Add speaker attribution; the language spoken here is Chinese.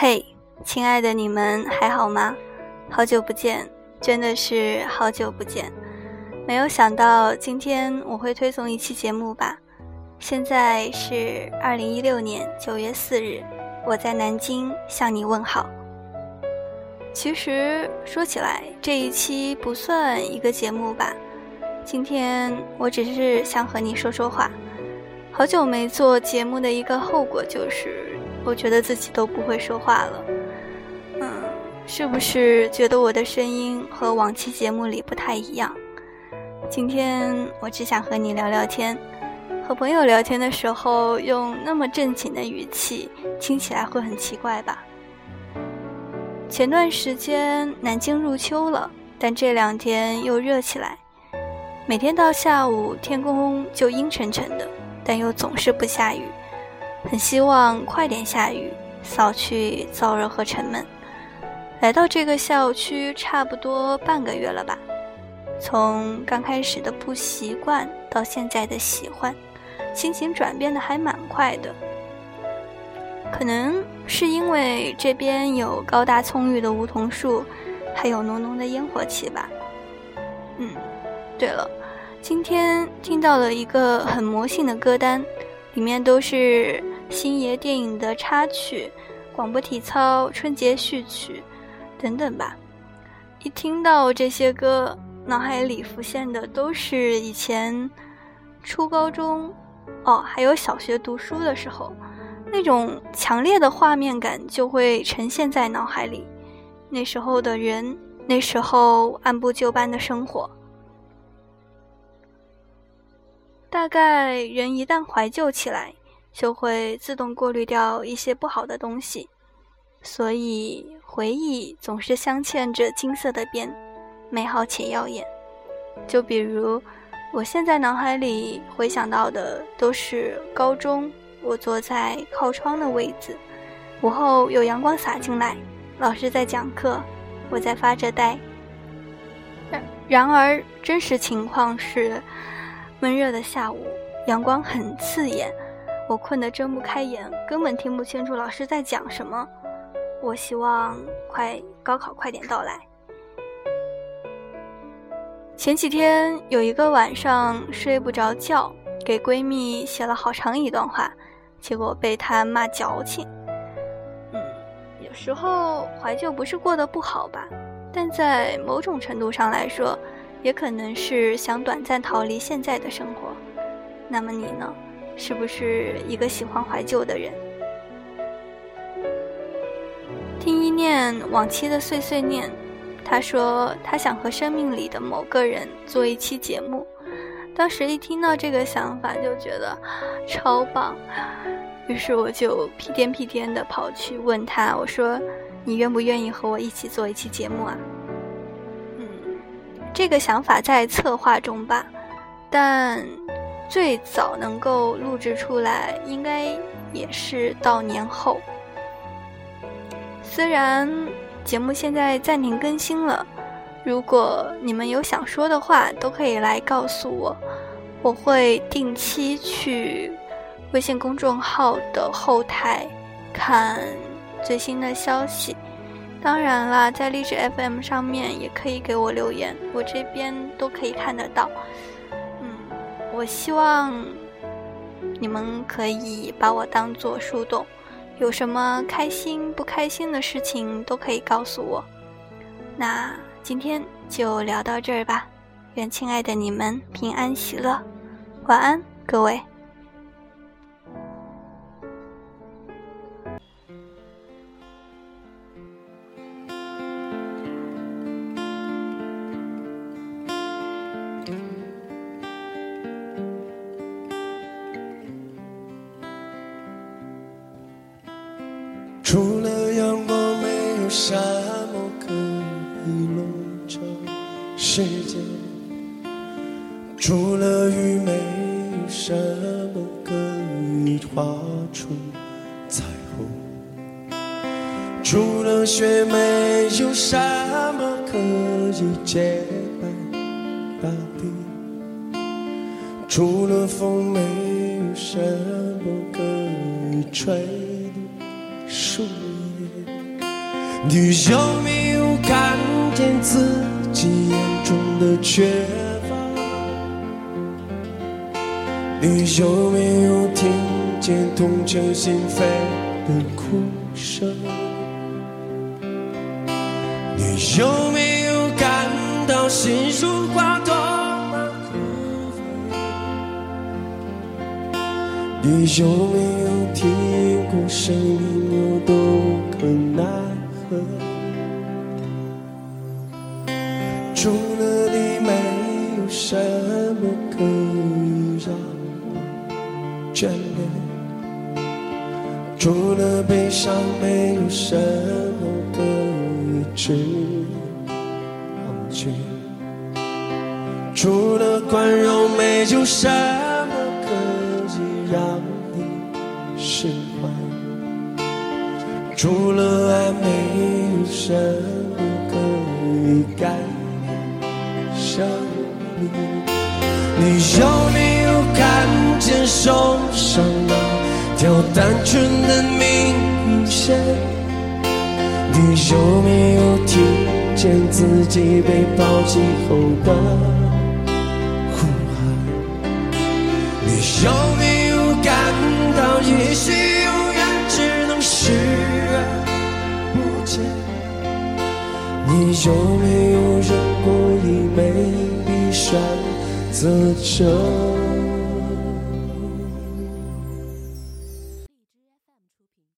Speaker 1: Hey, 亲爱的你们还好吗？好久不见，真的是好久不见。没有想到今天我会推送一期节目吧。现在是二零一六年九月四日，我在南京向你问好。其实说起来，这一期不算一个节目吧。今天我只是想和你说说话。好久没做节目的一个后果就是。我觉得自己都不会说话了，是不是觉得我的声音和往期节目里不太一样？今天我只想和你聊聊天，和朋友聊天的时候用那么正经的语气，听起来会很奇怪吧？前段时间南京入秋了，但这两天又热起来，每天到下午天空就阴沉沉的，但又总是不下雨。很希望快点下雨，扫去燥热和沉闷。来到这个校区差不多半个月了吧，从刚开始的不习惯到现在的喜欢，心情转变的还蛮快的。可能是因为这边有高大葱郁的梧桐树，还有浓浓的烟火气吧。嗯，对了，今天听到了一个很魔性的歌单。里面都是星爷电影的插曲、广播体操、春节序曲等等吧。一听到这些歌，脑海里浮现的都是以前初高中，哦，还有小学读书的时候，那种强烈的画面感就会呈现在脑海里。那时候的人，那时候按部就班的生活。大概人一旦怀旧起来，就会自动过滤掉一些不好的东西，所以回忆总是镶嵌着金色的边，美好且耀眼。就比如，我现在脑海里回想到的都是高中，我坐在靠窗的位子，午后有阳光洒进来，老师在讲课，我在发着呆。然然而，真实情况是。闷热的下午，阳光很刺眼，我困得睁不开眼，根本听不清楚老师在讲什么。我希望快高考快点到来。前几天有一个晚上睡不着觉，给闺蜜写了好长一段话，结果被她骂矫情。嗯，有时候怀旧不是过得不好吧，但在某种程度上来说。也可能是想短暂逃离现在的生活，那么你呢？是不是一个喜欢怀旧的人？念往期的碎碎念，他说他想和生命里的某个人做一期节目。当时一听到这个想法，就觉得超棒，于是我就屁颠屁颠的跑去问他，我说：“你愿不愿意和我一起做一期节目啊？”嗯这个想法在策划中吧，但最早能够录制出来，应该也是到年后。虽然节目现在暂停更新了，如果你们有想说的话，都可以来告诉我，我会定期去微信公众号的后台看最新的消息。当然啦，在荔枝 FM 上面也可以给我留言，我这边都可以看得到。嗯，我希望你们可以把我当做树洞，有什么开心不开心的事情都可以告诉我。那今天就聊到这儿吧，愿亲爱的你们平安喜乐，晚安，各位。
Speaker 2: 除了阳光，没有沙漠可以笼罩世界；除了雨，没有什么可以画出彩虹；除了雪，没有什么可以洁白大地；除了风，没有什么可以吹。你有没有看见自？己眼中的缺乏，你有没有听见痛彻心扉的哭声？你有没有感到心如花朵般枯萎？你有没有听过生命有多可奈什么可以让我眷恋；除了悲伤，没有什么可以值得忘却；除了宽容，没有什么可以让你释怀；除了爱，没有什么条单纯的明线？你有没有听见自己被抛弃后的呼喊？你有没有感到，也许永远只能视而不见？你有没有扔？过一枚笔，选择着。